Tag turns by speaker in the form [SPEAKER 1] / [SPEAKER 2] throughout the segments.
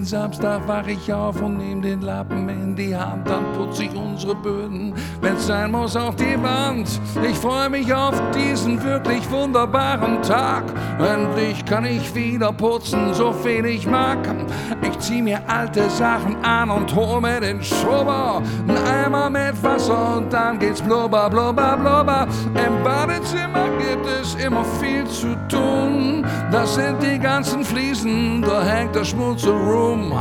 [SPEAKER 1] Jeden Samstag wach ich auf und nehm den Lappen in die Hand, dann putz ich unsere Böden, wenn's sein muss, auf die Wand. Ich freue mich auf diesen wirklich wunderbaren Tag. Endlich kann ich wieder putzen, so viel ich mag. Ich zieh mir alte Sachen an und hol mir den Schrubber. Ein Eimer mit Wasser und dann geht's blubber, blubber, blubber. Im Badezimmer gibt es immer viel zu tun. Das sind die ganzen Fliesen, da hängt der Schmutz rum.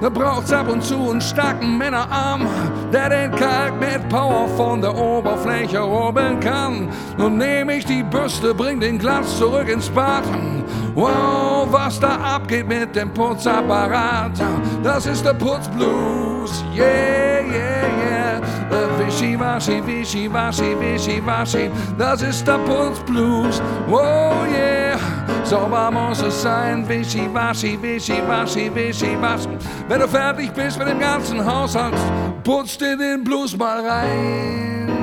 [SPEAKER 1] Da braucht's ab und zu einen starken Männerarm, der den Kalk mit Power von der Oberfläche rubbeln kann. Nun nehme ich die Bürste, bring den Glanz zurück ins Bad. Wow, was da abgeht mit dem Putzapparat, das ist der Putzblues. Yeah, yeah, yeah. Wischi-waschi, wischi-waschi, wischi-waschi, das ist der Putzblues. Oh yeah, sauber muss es sein. Wischi-waschi, wischi-waschi, wischi-waschi. Wenn du fertig bist mit dem ganzen Haushalt, putz dir den Blues mal rein.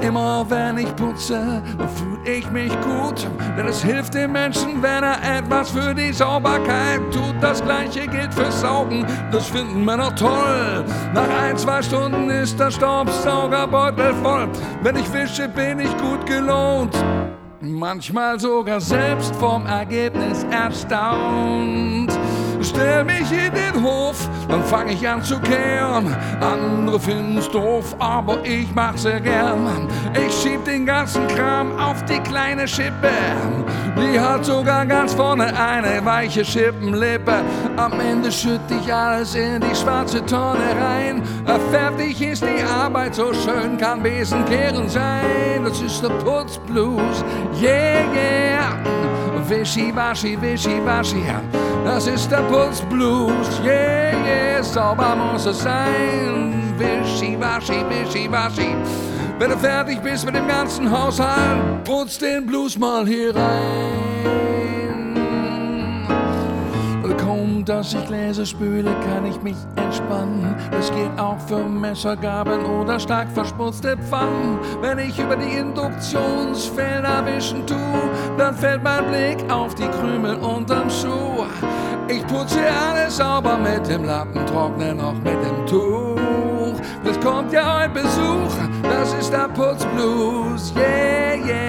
[SPEAKER 1] Immer wenn ich putze, fühle ich mich gut, denn es hilft dem Menschen, wenn er etwas für die Sauberkeit tut. Das gleiche gilt fürs Saugen, das finden Männer toll. Nach ein, zwei Stunden ist der Staubsaugerbeutel voll. Wenn ich wische, bin ich gut gelohnt. Manchmal sogar selbst vom Ergebnis erstaunt. Stell mich in den Hof, dann fang ich an zu kehren. Andere finden's doof, aber ich mach's sehr gern. Ich schieb den ganzen Kram auf die kleine Schippe. Die hat sogar ganz vorne eine weiche Schippenlippe. Am Ende schütt ich alles in die schwarze Tonne rein. Fertig ist die Arbeit, so schön kann Besenkehren sein. Das ist der Putzblues, yeah, yeah. Wischi-waschi, wischi-waschi, das ist der Putzblues, yeah, yeah, sauber muss es sein. Wischi-waschi, wischi-waschi. Wenn du fertig bist mit dem ganzen Haushalt, putz den Blues mal hier rein. Dass ich Gläser spüle, kann ich mich entspannen. Das geht auch für Messergabeln oder stark verschmutzte Pfannen. Wenn ich über die Induktionsfelder wischen tu, dann fällt mein Blick auf die Krümel unterm Schuh. Ich putze alles sauber mit dem Lappen, trockne noch mit dem Tuch. Das kommt ja heute Besuch, das ist der Putzblues. Yeah, yeah.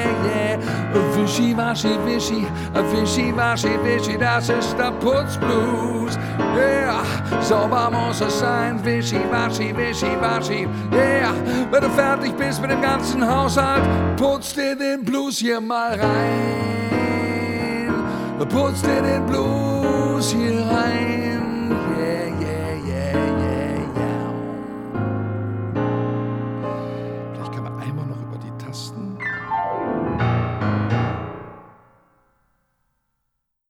[SPEAKER 1] Wischi, waschi, wischi, wischi, waschi, wischi, das ist der Putzblues. Yeah, sauber muss es sein. Wischi, waschi, wischi, waschi. Yeah, wenn du fertig bist mit dem ganzen Haushalt, putz dir den Blues hier mal rein. Putz dir den Blues hier rein.